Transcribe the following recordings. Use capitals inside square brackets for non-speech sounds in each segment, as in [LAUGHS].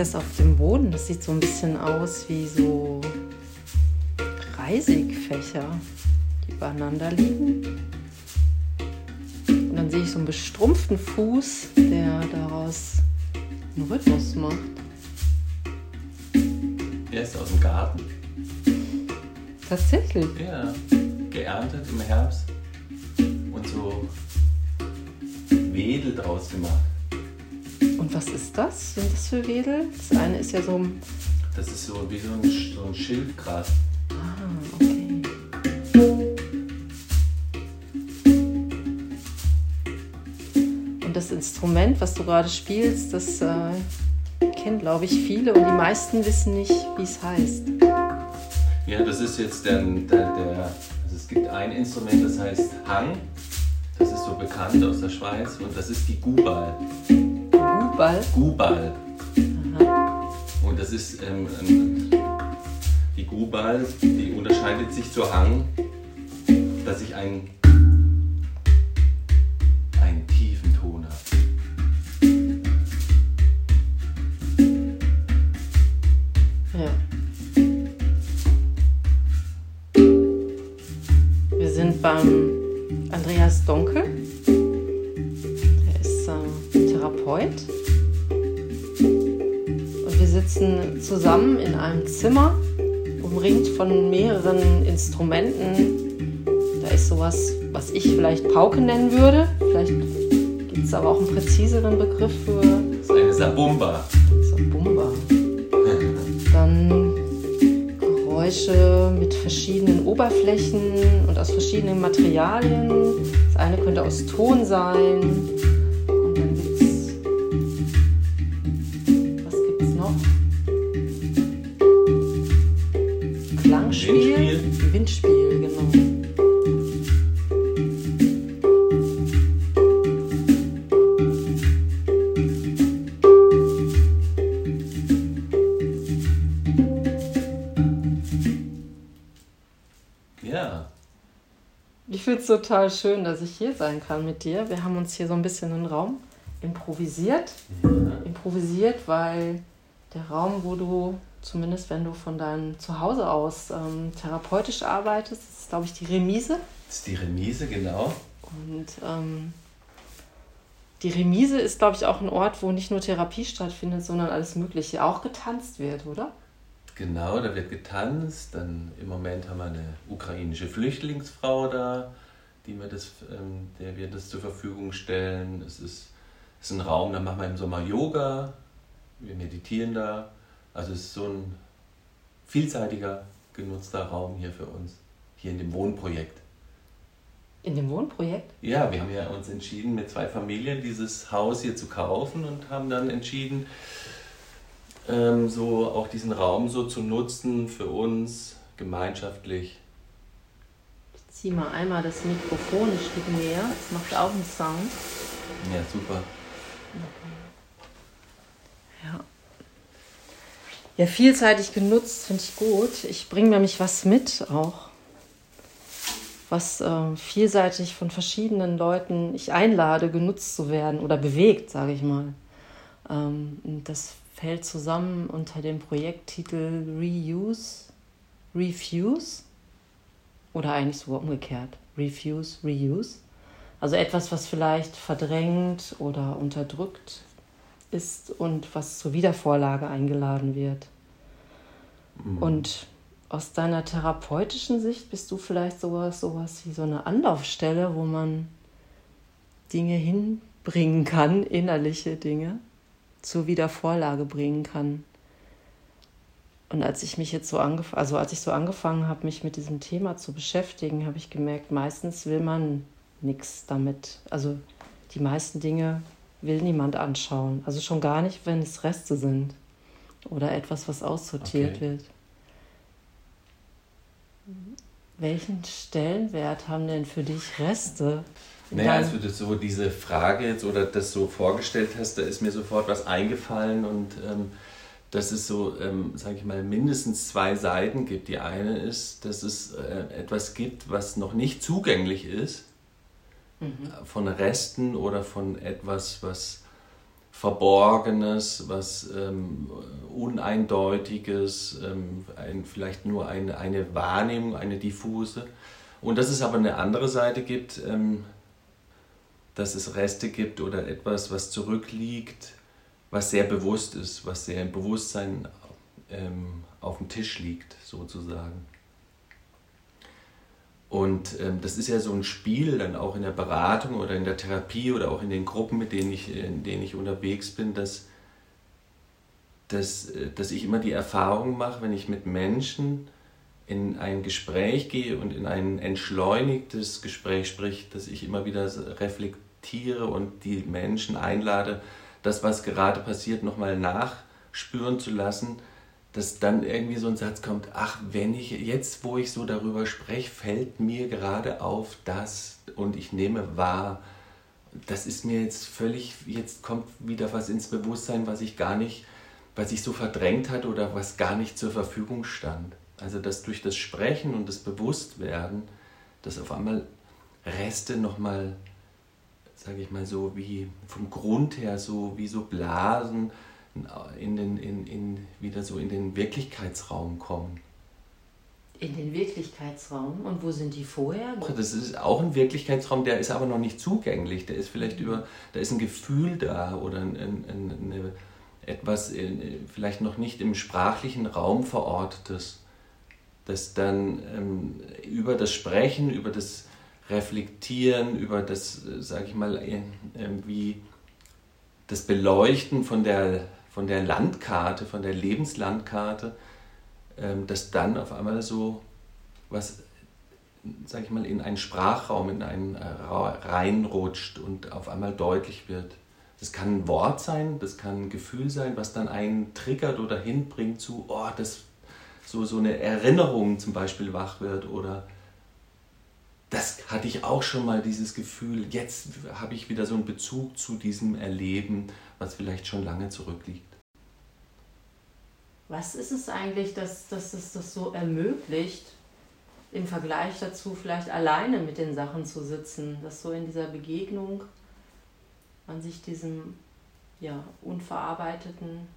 das auf dem Boden. Das sieht so ein bisschen aus wie so Reisigfächer, die übereinander liegen. Und dann sehe ich so einen bestrumpften Fuß, der daraus einen Rhythmus macht. Er ist aus dem Garten. Tatsächlich? Ja, geerntet im Herbst und so Wedel draus gemacht. Und was ist das? Sind das für Wedel? Das eine ist ja so ein. Das ist so wie so ein, so ein Schildgras. Ah, okay. Und das Instrument, was du gerade spielst, das äh, kennen, glaube ich, viele und die meisten wissen nicht, wie es heißt. Ja, das ist jetzt der, der, der also es gibt ein Instrument, das heißt Hang. Das ist so bekannt aus der Schweiz und das ist die Gubal. Gubal? Gubal. Und das ist ähm, die Gubal, die unterscheidet sich zur Hang, dass ich einen, einen tiefen Ton habe. Ja. Wir sind beim Andreas Donkel. Er ist äh, Therapeut. Sitzen zusammen in einem Zimmer, umringt von mehreren Instrumenten. Da ist sowas, was ich vielleicht Pauke nennen würde. Vielleicht gibt es aber auch einen präziseren Begriff für Das ist eine Sabumba. Sabumba. [LAUGHS] Dann Geräusche mit verschiedenen Oberflächen und aus verschiedenen Materialien. Das eine könnte aus Ton sein. Total schön, dass ich hier sein kann mit dir. Wir haben uns hier so ein bisschen einen Raum improvisiert. Improvisiert, weil der Raum, wo du, zumindest wenn du von deinem Zuhause aus ähm, therapeutisch arbeitest, ist, glaube ich, die Remise. das ist die Remise, genau. Und ähm, die Remise ist, glaube ich, auch ein Ort, wo nicht nur Therapie stattfindet, sondern alles Mögliche auch getanzt wird, oder? Genau, da wird getanzt. Dann im Moment haben wir eine ukrainische Flüchtlingsfrau da, die wir das, ähm, der wir das zur Verfügung stellen. Es ist, es ist ein Raum, da machen wir im Sommer Yoga, wir meditieren da. Also es ist so ein vielseitiger, genutzter Raum hier für uns, hier in dem Wohnprojekt. In dem Wohnprojekt? Ja, wir haben ja uns entschieden, mit zwei Familien dieses Haus hier zu kaufen und haben dann entschieden, ähm, so auch diesen Raum so zu nutzen für uns gemeinschaftlich. Ich ziehe mal einmal das Mikrofon ein Stück näher. Es macht auch einen Sound. Ja, super. Ja. Ja, vielseitig genutzt finde ich gut. Ich bringe nämlich was mit auch, was äh, vielseitig von verschiedenen Leuten ich einlade, genutzt zu werden oder bewegt, sage ich mal. Ähm, und das fällt zusammen unter dem Projekttitel Reuse, Refuse oder eigentlich sogar umgekehrt. Refuse, Reuse. Also etwas, was vielleicht verdrängt oder unterdrückt ist und was zur Wiedervorlage eingeladen wird. Und aus deiner therapeutischen Sicht bist du vielleicht sowas, sowas wie so eine Anlaufstelle, wo man Dinge hinbringen kann, innerliche Dinge, zur Wiedervorlage bringen kann. Und als ich mich jetzt so angefangen, also als ich so angefangen habe, mich mit diesem Thema zu beschäftigen, habe ich gemerkt, meistens will man nichts damit. Also die meisten Dinge will niemand anschauen. Also schon gar nicht, wenn es Reste sind oder etwas, was aussortiert Okay. wird. Welchen Stellenwert haben denn für dich Reste? Naja, als du so diese Frage jetzt oder das so vorgestellt hast, da ist mir sofort was eingefallen und ähm, dass es so, ähm, sage ich mal, mindestens zwei Seiten gibt. Die eine ist, dass es äh, etwas gibt, was noch nicht zugänglich ist, Mhm. von Resten oder von etwas, was Verborgenes, was ähm, Uneindeutiges, ähm, ein, vielleicht nur eine, eine Wahrnehmung, eine diffuse. Und dass es aber eine andere Seite gibt, ähm, dass es Reste gibt oder etwas, was zurückliegt, was sehr bewusst ist, was sehr im Bewusstsein ähm, auf dem Tisch liegt, sozusagen. Und ähm, das ist ja so ein Spiel dann auch in der Beratung oder in der Therapie oder auch in den Gruppen, mit denen ich, in denen ich unterwegs bin, dass, dass, äh, dass ich immer die Erfahrung mache, wenn ich mit Menschen in ein Gespräch gehe und in ein entschleunigtes Gespräch sprich, dass ich immer wieder reflektiere und die Menschen einlade, das, was gerade passiert, nochmal nachspüren zu lassen dass dann irgendwie so ein Satz kommt, ach, wenn ich jetzt, wo ich so darüber spreche, fällt mir gerade auf das und ich nehme wahr, das ist mir jetzt völlig, jetzt kommt wieder was ins Bewusstsein, was ich gar nicht, was ich so verdrängt hat oder was gar nicht zur Verfügung stand. Also dass durch das Sprechen und das Bewusstwerden, dass auf einmal Reste nochmal, sage ich mal so, wie vom Grund her so, wie so Blasen, in den, in, in, wieder so in den Wirklichkeitsraum kommen. In den Wirklichkeitsraum? Und wo sind die vorher? Das ist auch ein Wirklichkeitsraum, der ist aber noch nicht zugänglich. Der ist vielleicht mhm. über, da ist ein Gefühl da oder ein, ein, eine, etwas in, vielleicht noch nicht im sprachlichen Raum verortetes, das dann ähm, über das Sprechen, über das Reflektieren, über das, äh, sage ich mal, äh, wie das Beleuchten von der von der Landkarte, von der Lebenslandkarte, ähm, dass dann auf einmal so was, sag ich mal, in einen Sprachraum, in einen äh, reinrutscht und auf einmal deutlich wird. Das kann ein Wort sein, das kann ein Gefühl sein, was dann einen triggert oder hinbringt zu, oh, das so, so eine Erinnerung zum Beispiel wach wird oder das hatte ich auch schon mal, dieses Gefühl, jetzt habe ich wieder so einen Bezug zu diesem Erleben, was vielleicht schon lange zurückliegt. Was ist es eigentlich, dass, dass es das so ermöglicht, im Vergleich dazu vielleicht alleine mit den Sachen zu sitzen, dass so in dieser Begegnung man sich diesem ja, unverarbeiteten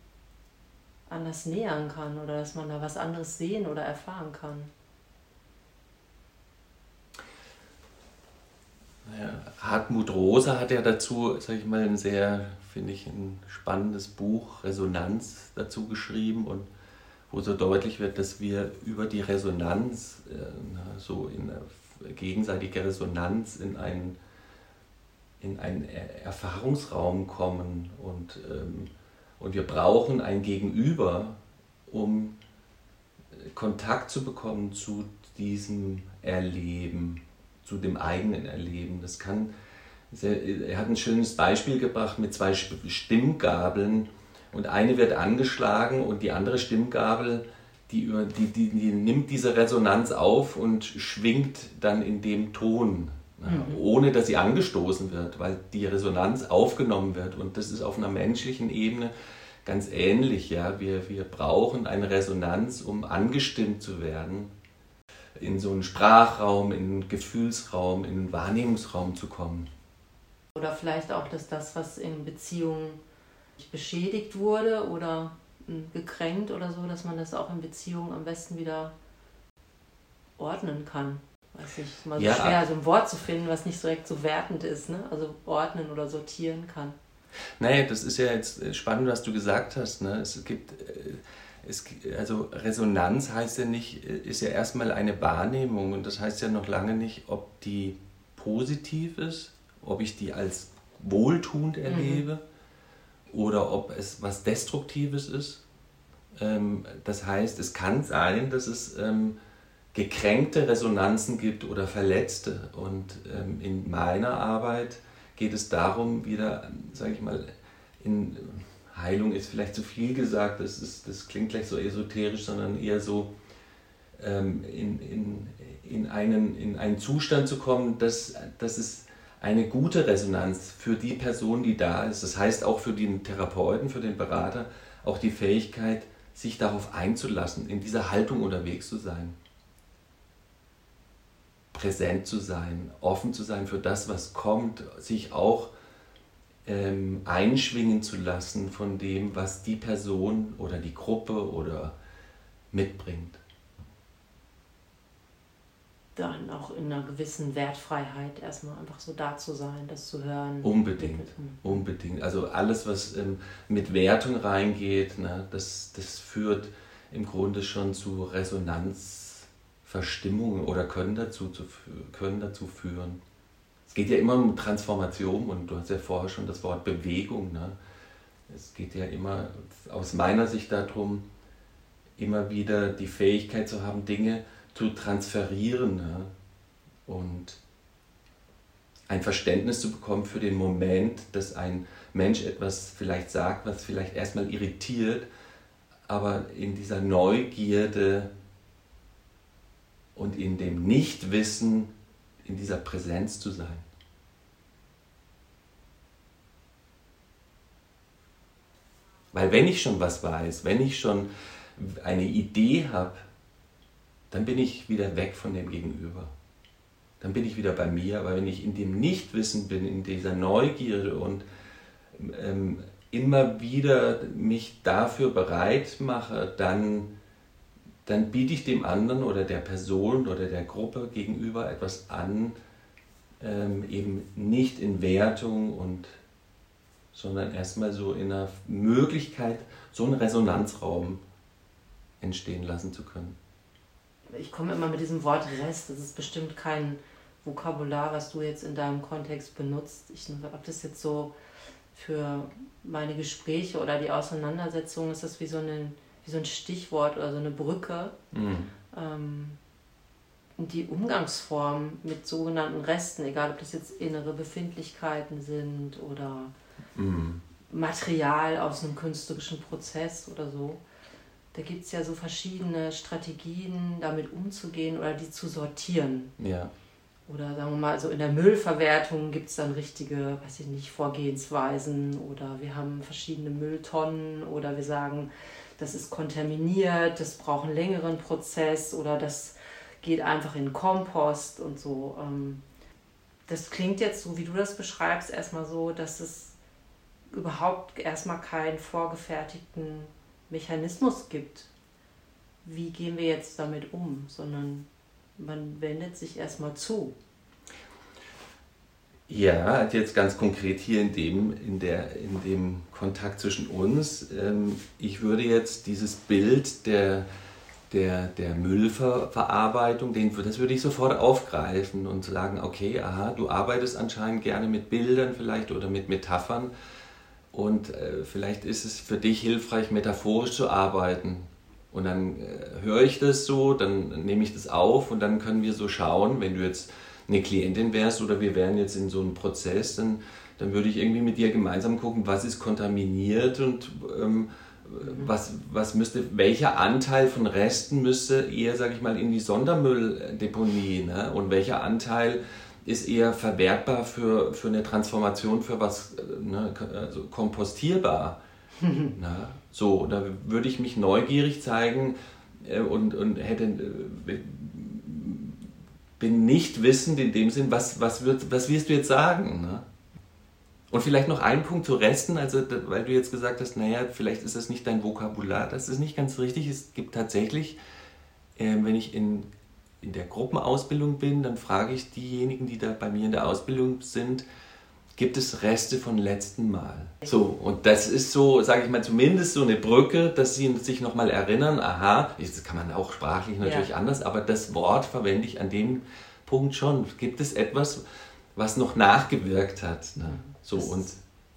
anders nähern kann oder dass man da was anderes sehen oder erfahren kann? Hartmut Rosa hat ja dazu, sag ich mal, ein sehr, finde ich, ein spannendes Buch, Resonanz, dazu geschrieben und wo so deutlich wird, dass wir über die Resonanz, äh, so in gegenseitige Resonanz in einen, in einen Erfahrungsraum kommen und, ähm, und wir brauchen ein Gegenüber, um Kontakt zu bekommen zu diesem Erleben zu dem eigenen Erleben. Das kann, er hat ein schönes Beispiel gebracht mit zwei Stimmgabeln und eine wird angeschlagen und die andere Stimmgabel, die, die, die, die nimmt diese Resonanz auf und schwingt dann in dem Ton, mhm. ohne dass sie angestoßen wird, weil die Resonanz aufgenommen wird. Und das ist auf einer menschlichen Ebene ganz ähnlich. Ja? Wir, wir brauchen eine Resonanz, um angestimmt zu werden in so einen Sprachraum, in einen Gefühlsraum, in einen Wahrnehmungsraum zu kommen. Oder vielleicht auch, dass das, was in Beziehungen beschädigt wurde oder hm, gekränkt oder so, dass man das auch in Beziehungen am besten wieder ordnen kann. Weiß ich, ist mal so ja. schwer, so ein Wort zu finden, was nicht direkt so wertend ist, ne? Also ordnen oder sortieren kann. Naja, das ist ja jetzt spannend, was du gesagt hast. Ne? Es gibt äh, es, also Resonanz heißt ja nicht, ist ja erstmal eine Wahrnehmung und das heißt ja noch lange nicht, ob die positiv ist, ob ich die als wohltuend mhm. erlebe mhm. oder ob es was Destruktives ist. Ähm, das heißt, es kann sein, dass es ähm, gekränkte Resonanzen gibt oder verletzte. Und ähm, in meiner Arbeit geht es darum, wieder, sage ich mal, in Heilung ist vielleicht zu viel gesagt, das, ist, das klingt gleich so esoterisch, sondern eher so ähm, in, in, in, einen, in einen Zustand zu kommen, dass, dass es eine gute Resonanz für die Person, die da ist. Das heißt auch für den Therapeuten, für den Berater, auch die Fähigkeit, sich darauf einzulassen, in dieser Haltung unterwegs zu sein. Präsent zu sein, offen zu sein für das, was kommt, sich auch ähm, einschwingen zu lassen von dem, was die Person oder die Gruppe oder mitbringt. Dann auch in einer gewissen Wertfreiheit erstmal einfach so da zu sein, das zu hören. Unbedingt, unbedingt. Also alles, was ähm, mit Wertung reingeht, ne, das, das führt im Grunde schon zu Resonanzverstimmungen oder können dazu, zu, können dazu führen es geht ja immer um Transformation und du hast ja vorher schon das Wort Bewegung. Ne? Es geht ja immer aus meiner Sicht darum, immer wieder die Fähigkeit zu haben, Dinge zu transferieren ne? und ein Verständnis zu bekommen für den Moment, dass ein Mensch etwas vielleicht sagt, was vielleicht erstmal irritiert, aber in dieser Neugierde und in dem Nichtwissen in dieser Präsenz zu sein. Weil wenn ich schon was weiß, wenn ich schon eine Idee habe, dann bin ich wieder weg von dem Gegenüber. Dann bin ich wieder bei mir. Aber wenn ich in dem Nichtwissen bin, in dieser Neugierde und ähm, immer wieder mich dafür bereit mache, dann dann biete ich dem anderen oder der Person oder der Gruppe gegenüber etwas an, ähm, eben nicht in Wertung und sondern erstmal so in einer Möglichkeit, so einen Resonanzraum entstehen lassen zu können. Ich komme immer mit diesem Wort Rest, das ist bestimmt kein Vokabular, was du jetzt in deinem Kontext benutzt. Ich habe das jetzt so für meine Gespräche oder die Auseinandersetzung, ist das wie so eine wie so ein Stichwort oder so eine Brücke. Mhm. Ähm, die Umgangsform mit sogenannten Resten, egal ob das jetzt innere Befindlichkeiten sind oder mhm. Material aus einem künstlerischen Prozess oder so, da gibt es ja so verschiedene Strategien, damit umzugehen oder die zu sortieren. Ja. Oder sagen wir mal, so in der Müllverwertung gibt es dann richtige, weiß ich nicht, Vorgehensweisen oder wir haben verschiedene Mülltonnen oder wir sagen, das ist kontaminiert, das braucht einen längeren Prozess oder das geht einfach in Kompost und so. Ähm, das klingt jetzt so, wie du das beschreibst, erstmal so, dass es überhaupt erstmal keinen vorgefertigten Mechanismus gibt. Wie gehen wir jetzt damit um, sondern man wendet sich erstmal zu. Ja, jetzt ganz konkret hier in dem, in der, in dem Kontakt zwischen uns. Ähm, ich würde jetzt dieses Bild der, der, der Müllverarbeitung, den, das würde ich sofort aufgreifen und sagen, okay, aha, du arbeitest anscheinend gerne mit Bildern vielleicht oder mit Metaphern und äh, vielleicht ist es für dich hilfreich, metaphorisch zu arbeiten. Und dann äh, höre ich das so, dann nehme ich das auf und dann können wir so schauen, wenn du jetzt eine Klientin wärst oder wir wären jetzt in so einem Prozess, dann, dann würde ich irgendwie mit dir gemeinsam gucken, was ist kontaminiert und ähm, was, was müsste, welcher Anteil von Resten müsste eher, sage ich mal, in die Sondermülldeponie ne? und welcher Anteil ist eher verwertbar für, für eine Transformation, für was ne, also kompostierbar. [LAUGHS] Na, so, da würde ich mich neugierig zeigen äh, und, und hätte, äh, bin nicht wissend in dem Sinn, was, was, wird, was wirst du jetzt sagen? Ne? Und vielleicht noch ein Punkt zu Resten, also weil du jetzt gesagt hast, naja, vielleicht ist das nicht dein Vokabular, das ist nicht ganz richtig. Es gibt tatsächlich, äh, wenn ich in, in der Gruppenausbildung bin, dann frage ich diejenigen, die da bei mir in der Ausbildung sind, gibt es Reste von letzten Mal. So, und das ist so, sage ich mal, zumindest so eine Brücke, dass sie sich nochmal erinnern, aha, das kann man auch sprachlich natürlich ja. anders, aber das Wort verwende ich an dem Punkt schon. Gibt es etwas, was noch nachgewirkt hat? Ne? So, und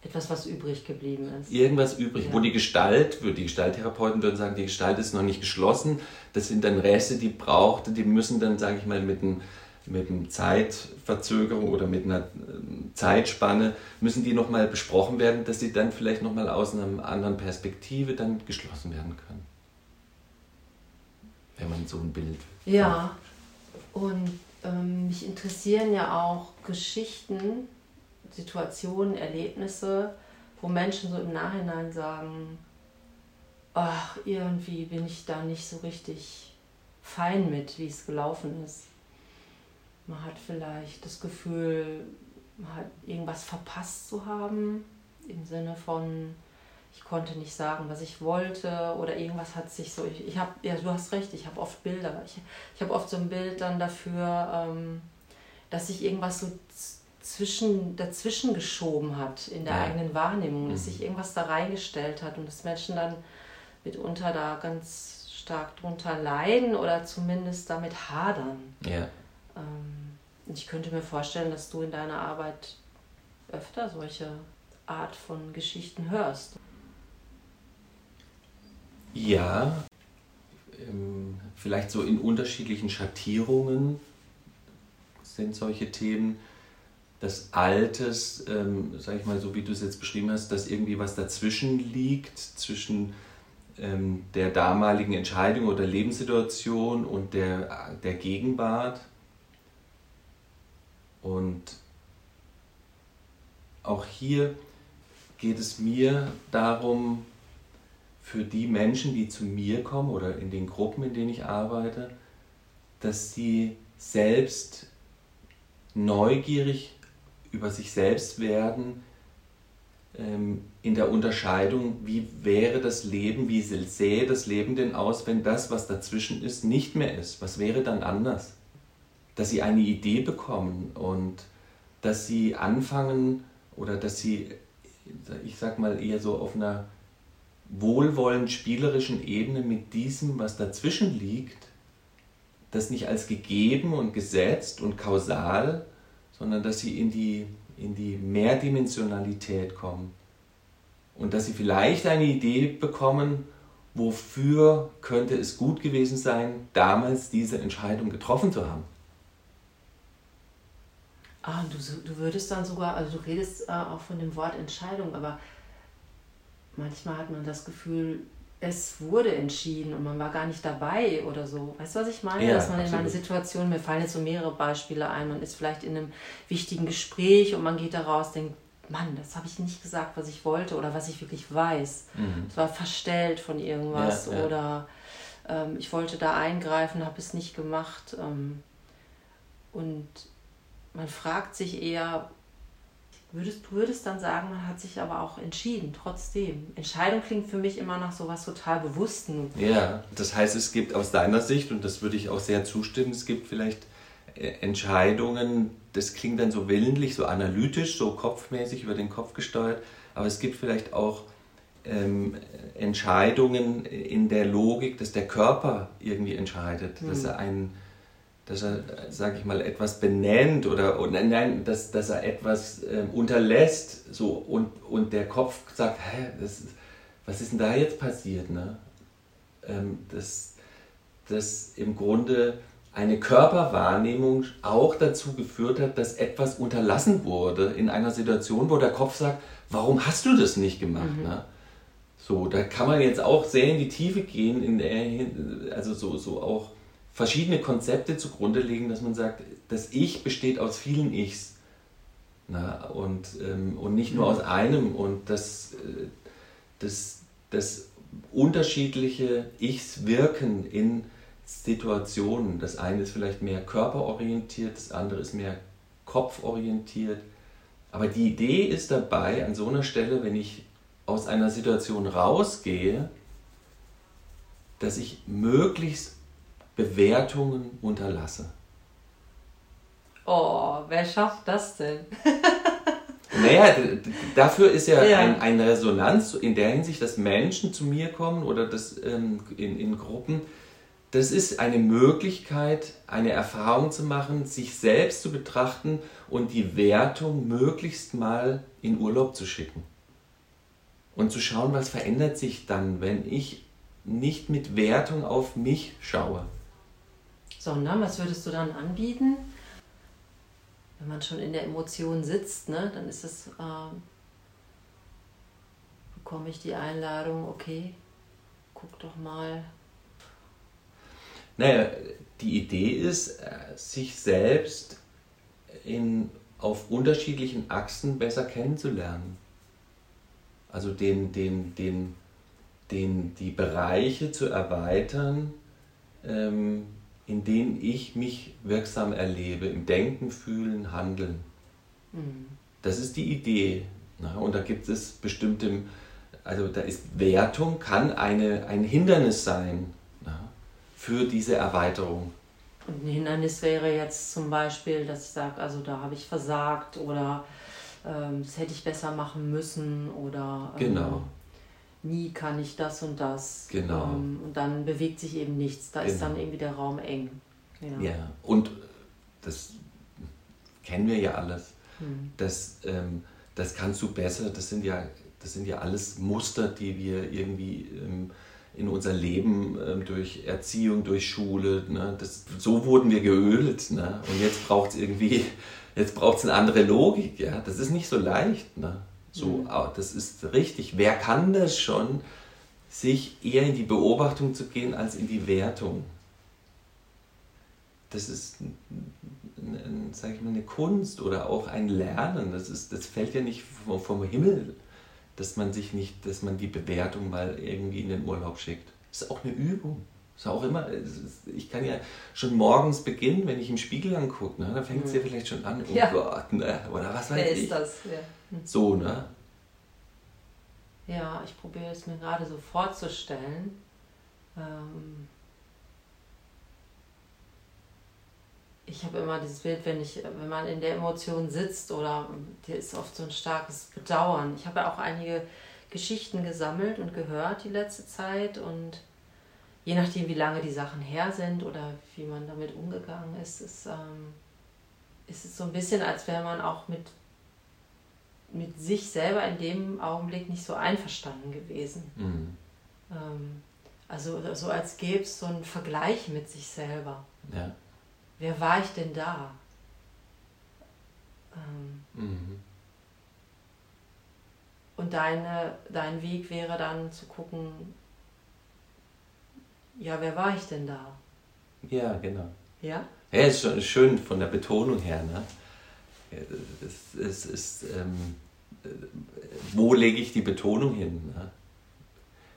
etwas, was übrig geblieben ist. Irgendwas übrig, ja. wo die Gestalt, die Gestalttherapeuten würden sagen, die Gestalt ist noch nicht geschlossen. Das sind dann Reste, die braucht, die müssen dann, sage ich mal, mit einem mit einer Zeitverzögerung oder mit einer ähm, Zeitspanne müssen die nochmal besprochen werden, dass sie dann vielleicht nochmal aus einer anderen Perspektive dann geschlossen werden können. Wenn man so ein Bild. Ja, und ähm, mich interessieren ja auch Geschichten, Situationen, Erlebnisse, wo Menschen so im Nachhinein sagen, ach, irgendwie bin ich da nicht so richtig fein mit, wie es gelaufen ist. Man hat vielleicht das Gefühl, man hat irgendwas verpasst zu haben. im Sinne von, ich konnte nicht sagen, was ich wollte oder irgendwas hat sich so, ich, ich habe, ja, du hast recht, ich habe oft Bilder, ich, ich habe oft so ein Bild dann dafür, ähm, dass sich irgendwas so zwischen, dazwischen geschoben hat in der ja. eigenen Wahrnehmung, dass mhm. sich irgendwas da reingestellt hat und dass Menschen dann mitunter da ganz stark drunter leiden oder zumindest damit hadern. Ja. Ähm, ich könnte mir vorstellen, dass du in deiner Arbeit öfter solche Art von Geschichten hörst. Ja, ähm, vielleicht so in unterschiedlichen Schattierungen sind solche Themen. Das Altes, ähm, sag ich mal, so wie du es jetzt beschrieben hast, dass irgendwie was dazwischen liegt, zwischen ähm, der damaligen Entscheidung oder Lebenssituation und der, der Gegenwart. Und auch hier geht es mir darum, für die Menschen, die zu mir kommen oder in den Gruppen, in denen ich arbeite, dass sie selbst neugierig über sich selbst werden, ähm, in der Unterscheidung, wie wäre das Leben, wie sähe das Leben denn aus, wenn das, was dazwischen ist, nicht mehr ist? Was wäre dann anders? Dass sie eine Idee bekommen und dass sie anfangen oder dass sie, ich sag mal, eher so auf einer wohlwollend spielerischen Ebene mit diesem, was dazwischen liegt, das nicht als gegeben und gesetzt und kausal, sondern dass sie in die, in die Mehrdimensionalität kommen und dass sie vielleicht eine Idee bekommen, wofür könnte es gut gewesen sein, damals diese Entscheidung getroffen zu haben. Ah, du, du würdest dann sogar, also du redest äh, auch von dem Wort Entscheidung, aber manchmal hat man das Gefühl, es wurde entschieden und man war gar nicht dabei oder so. Weißt du, was ich meine? Ja, Dass man absolut. in einer Situation, mir fallen jetzt so mehrere Beispiele ein, man ist vielleicht in einem wichtigen Gespräch und man geht da raus, denkt, Mann, das habe ich nicht gesagt, was ich wollte oder was ich wirklich weiß. Mhm. Es war verstellt von irgendwas ja, ja. oder ähm, ich wollte da eingreifen, habe es nicht gemacht. Ähm, und man fragt sich eher, Würdest, du würdest dann sagen, man hat sich aber auch entschieden, trotzdem. Entscheidung klingt für mich immer nach so was total Bewussten. Ja, das heißt, es gibt aus deiner Sicht, und das würde ich auch sehr zustimmen, es gibt vielleicht äh, Entscheidungen, das klingt dann so willentlich, so analytisch, so kopfmäßig über den Kopf gesteuert, aber es gibt vielleicht auch ähm, Entscheidungen in der Logik, dass der Körper irgendwie entscheidet, hm. dass er einen dass er, sage ich mal, etwas benennt oder, oder nein, dass, dass er etwas äh, unterlässt so, und, und der Kopf sagt, hä, das, was ist denn da jetzt passiert? Ne? Ähm, dass, dass im Grunde eine Körperwahrnehmung auch dazu geführt hat, dass etwas unterlassen wurde in einer Situation, wo der Kopf sagt, warum hast du das nicht gemacht? Mhm. Ne? So, da kann man jetzt auch sehr in die Tiefe gehen, in der, also so, so auch verschiedene Konzepte zugrunde legen, dass man sagt, das Ich besteht aus vielen Ichs. Na, und, ähm, und nicht nur aus einem und dass äh, das, das unterschiedliche Ichs wirken in Situationen. Das eine ist vielleicht mehr körperorientiert, das andere ist mehr kopforientiert. Aber die Idee ist dabei, an so einer Stelle, wenn ich aus einer Situation rausgehe, dass ich möglichst Bewertungen unterlasse. Oh, wer schafft das denn? [LAUGHS] naja, dafür ist ja, ja. Ein, eine Resonanz in der Hinsicht, dass Menschen zu mir kommen oder das, ähm, in, in Gruppen. Das ist eine Möglichkeit, eine Erfahrung zu machen, sich selbst zu betrachten und die Wertung möglichst mal in Urlaub zu schicken. Und zu schauen, was verändert sich dann, wenn ich nicht mit Wertung auf mich schaue sondern was würdest du dann anbieten? Wenn man schon in der Emotion sitzt, ne, dann ist es, äh, bekomme ich die Einladung, okay, guck doch mal. Naja, die Idee ist, äh, sich selbst in, auf unterschiedlichen Achsen besser kennenzulernen. Also den, den, den, den, die Bereiche zu erweitern, ähm, in denen ich mich wirksam erlebe, im Denken, Fühlen, Handeln. Mhm. Das ist die Idee. Na, und da gibt es bestimmte, also da ist Wertung, kann eine, ein Hindernis sein na, für diese Erweiterung. Und ein Hindernis wäre jetzt zum Beispiel, dass ich sage, also da habe ich versagt oder ähm, das hätte ich besser machen müssen oder ähm, genau. Nie kann ich das und das. Genau. Ähm, und dann bewegt sich eben nichts. Da genau. ist dann genau. irgendwie der Raum eng. Ja, ja. und das kennen wir ja alles. Hm. Das, ähm, das kannst du besser, das sind ja, das sind ja alles Muster, die wir irgendwie ähm, in unser Leben ähm, durch Erziehung, durch Schule, ne, das, so wurden wir geölt. Ne? Und jetzt braucht es irgendwie, jetzt braucht es eine andere Logik. Ja? Das ist nicht so leicht. Ne? So, mhm. Das ist richtig. Wer kann das schon, sich eher in die Beobachtung zu gehen als in die Wertung? Das ist sag ich mal, eine Kunst oder auch ein Lernen. Das, ist, das fällt ja nicht vom, vom Himmel, dass man sich nicht, dass man die Bewertung mal irgendwie in den Urlaub schickt. Das ist auch eine Übung. Ist auch immer, ich kann ja schon morgens beginnen, wenn ich im Spiegel angucke, ne? da fängt es ja mhm. vielleicht schon an, oh ja. Gott, ne? oder was weiß Wer ich. ist das? Ja. Hm. So, ne? Ja, ich probiere es mir gerade so vorzustellen. Ähm ich habe immer dieses Bild, wenn ich, wenn man in der Emotion sitzt oder dir ist oft so ein starkes Bedauern. Ich habe ja auch einige Geschichten gesammelt und gehört die letzte Zeit und je nachdem, wie lange die Sachen her sind oder wie man damit umgegangen ist, ist, ähm, ist es so ein bisschen, als wäre man auch mit, mit sich selber in dem Augenblick nicht so einverstanden gewesen. Mhm. Ähm, also so als gäbe es so einen Vergleich mit sich selber. Ja wer war ich denn da? Ähm, mhm. Und deine, dein Weg wäre dann zu gucken, ja, wer war ich denn da? Ja, genau. Ja? Ja, ist schon schön von der Betonung her. Ne? Es, es ist, ähm, wo lege ich die Betonung hin? Ne?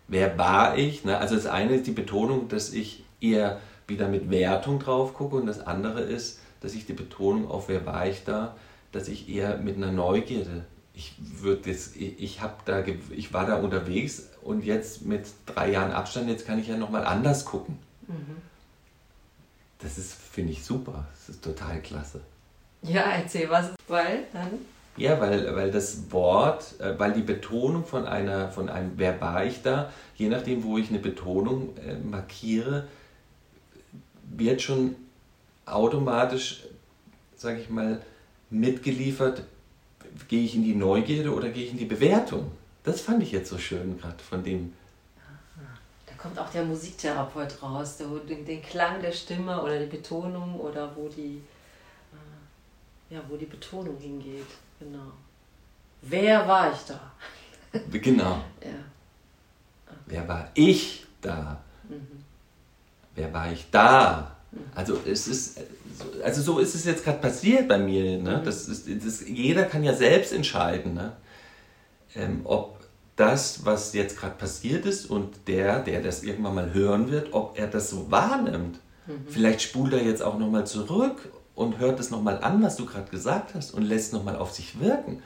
Wer war ich? Ne? Also das eine ist die Betonung, dass ich eher wieder mit Wertung drauf gucke und das andere ist, dass ich die Betonung auf wer war ich da, dass ich eher mit einer Neugierde, ich würde das, ich habe da, ich war da unterwegs und jetzt mit drei Jahren Abstand, jetzt kann ich ja nochmal anders gucken. Mhm. Das ist, finde ich super, das ist total klasse. Ja, erzähl was, weil dann? Ja, weil, weil das Wort, äh, weil die Betonung von einer, von einem, wer war ich da, je nachdem, wo ich eine Betonung äh, markiere, wird schon automatisch, sage ich mal, mitgeliefert, gehe ich in die Neugierde oder gehe ich in die Bewertung. Das fand ich jetzt so schön gerade von dem. Da kommt auch der Musiktherapeut raus, der, den, den Klang der Stimme oder die Betonung oder wo die, äh, ja, wo die Betonung hingeht. Genau. Wer war ich da? [LAUGHS] Genau. ja. Okay. Wer war ich da? Mhm wer war ich da? Also es ist, also so ist es jetzt gerade passiert bei mir. Ne? Mhm. Das ist, das, jeder kann ja selbst entscheiden, ne? Ähm, ob das, was jetzt gerade passiert ist und der, der das irgendwann mal hören wird, ob er das so wahrnimmt. Mhm. Vielleicht spult er jetzt auch nochmal zurück und hört es nochmal an, was du gerade gesagt hast und lässt nochmal auf sich wirken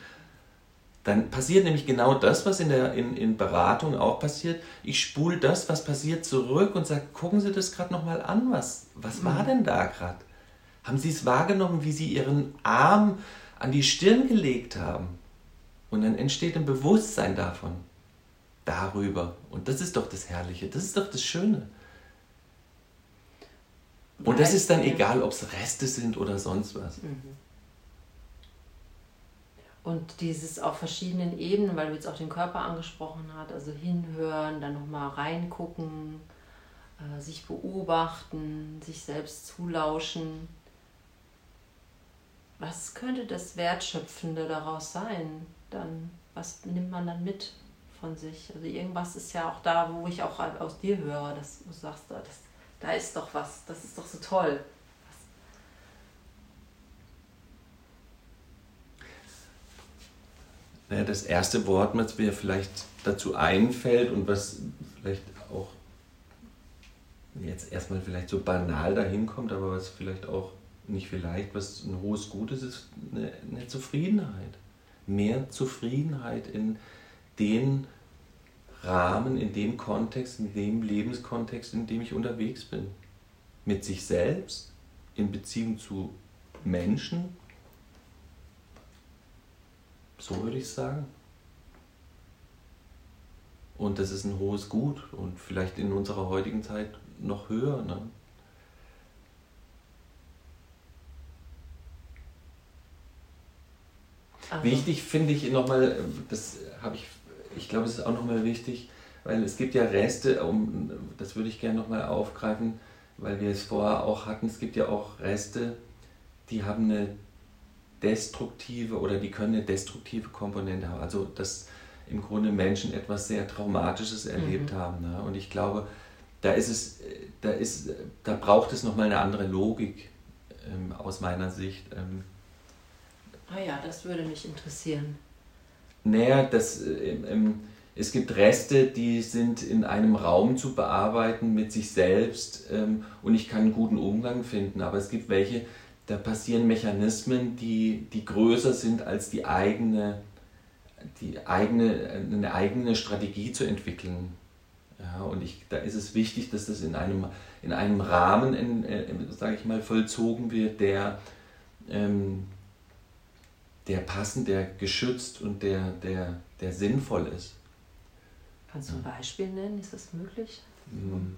dann passiert nämlich genau das, was in der in, in Beratung auch passiert. Ich spule das, was passiert, zurück und sage, gucken Sie das gerade nochmal an, was, was war mhm. denn da gerade? Haben Sie es wahrgenommen, wie Sie Ihren Arm an die Stirn gelegt haben? Und dann entsteht ein Bewusstsein davon, darüber. Und das ist doch das Herrliche, das ist doch das Schöne. Und das ist dann egal, ob es Reste sind oder sonst was. Mhm. Und dieses auf verschiedenen Ebenen, weil du jetzt auch den Körper angesprochen hast, also hinhören, dann nochmal reingucken, äh, sich beobachten, sich selbst zulauschen. Was könnte das Wertschöpfende daraus sein? Dann, was nimmt man dann mit von sich? Also irgendwas ist ja auch da, wo ich auch aus dir höre, dass du sagst, das, da ist doch was, das ist doch so toll. naja, das erste Wort, was mir vielleicht dazu einfällt und was vielleicht auch jetzt erstmal vielleicht so banal dahin kommt, aber was vielleicht auch nicht vielleicht, was ein hohes Gut ist, ist eine, eine Zufriedenheit. Mehr Zufriedenheit in den Rahmen, in dem Kontext, in dem Lebenskontext, in dem ich unterwegs bin. Mit sich selbst, in Beziehung zu Menschen. So würde ich sagen. Und das ist ein hohes Gut und vielleicht in unserer heutigen Zeit noch höher. Ne? Also. Wichtig finde ich nochmal, das habe ich, ich glaube, es ist auch nochmal wichtig, weil es gibt ja Reste, um, das würde ich gerne nochmal aufgreifen, weil wir es vorher auch hatten, es gibt ja auch Reste, die haben eine destruktive oder die können eine destruktive Komponente haben. Also dass im Grunde Menschen etwas sehr Traumatisches erlebt mhm. haben. Ne? Und ich glaube, da ist es, da ist, da braucht es nochmal eine andere Logik ähm, aus meiner Sicht. Ähm, Ah ja, das würde mich interessieren. Naja, das, äh, ähm, es gibt Reste, die sind in einem Raum zu bearbeiten mit sich selbst ähm, und ich kann einen guten Umgang finden. Aber es gibt welche, da passieren Mechanismen, die, die größer sind als die eigene, die eigene, eine eigene Strategie zu entwickeln. Ja, und ich, da ist es wichtig, dass das in einem, in einem Rahmen, äh, sage ich mal, vollzogen wird, der ähm, der passend, der geschützt und der, der, der sinnvoll ist. Kannst du ein Beispiel nennen? Ist das möglich? Mhm.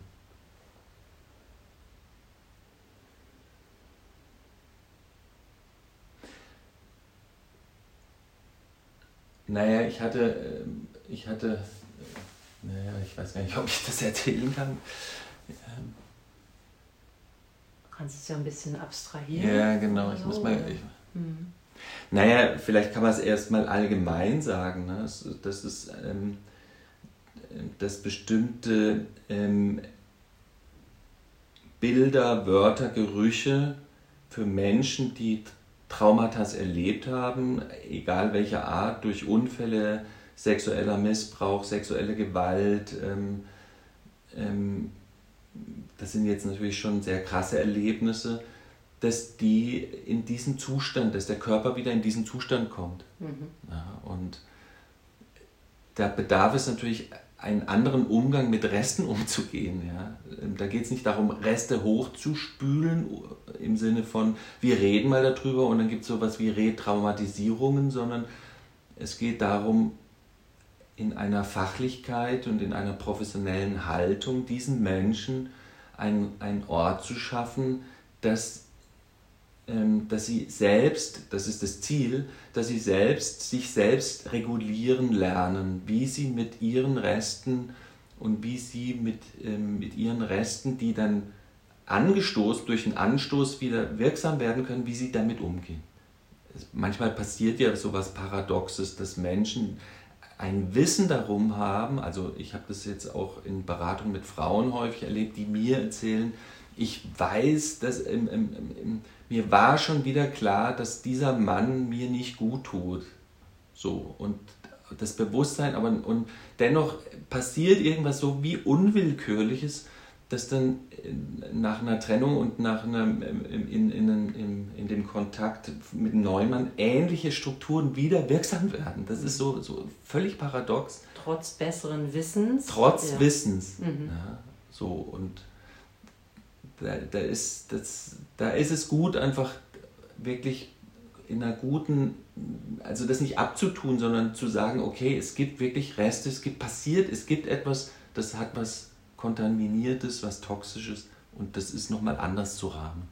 Naja, ich hatte, ähm, ich hatte, äh, naja, ich weiß gar nicht, ob ich das erzählen kann. Du kannst es ja ein bisschen abstrahieren. Ja, genau. Ich muss mal. Ich, mhm. Naja, vielleicht kann man es erstmal allgemein sagen, ne? dass, es, ähm, dass bestimmte ähm, Bilder, Wörter, Gerüche für Menschen, die Traumata erlebt haben, egal welcher Art, durch Unfälle, sexueller Missbrauch, sexuelle Gewalt, ähm, ähm, das sind jetzt natürlich schon sehr krasse Erlebnisse, dass die in diesen Zustand, dass der Körper wieder in diesen Zustand kommt. Mhm. Ja, und da bedarf es natürlich einen anderen Umgang mit Resten umzugehen. Ja. Da geht es nicht darum, Reste hochzuspülen im Sinne von, wir reden mal darüber und dann gibt es sowas wie Retraumatisierungen, sondern es geht darum, in einer Fachlichkeit und in einer professionellen Haltung diesen Menschen einen Ort zu schaffen, dass ähm, dass sie selbst, das ist das Ziel, dass sie selbst sich selbst regulieren lernen, wie sie mit ihren Resten und wie sie mit, ähm, mit ihren Resten, die dann angestoßen, durch einen Anstoß wieder wirksam werden können, wie sie damit umgehen. Manchmal passiert ja sowas Paradoxes, dass Menschen ein Wissen darum haben, also ich habe das jetzt auch in Beratung mit Frauen häufig erlebt, die mir erzählen, ich weiß, dass im, im, im, mir war schon wieder klar, dass dieser Mann mir nicht gut tut. So, und das Bewusstsein, aber und dennoch passiert irgendwas so wie Unwillkürliches, dass dann nach einer Trennung und nach einem, in, in, in, in, dem Kontakt mit Neumann ähnliche Strukturen wieder wirksam werden. Das ist so, so völlig paradox. Trotz besseren Wissens. Trotz ja. Wissens. Mhm. Ja, so und da, da, ist, das, da ist es gut, einfach wirklich in einer guten, also das nicht abzutun, sondern zu sagen, okay, es gibt wirklich Reste, es gibt passiert, es gibt etwas, das hat was Kontaminiertes, was Toxisches und das ist nochmal anders zu haben.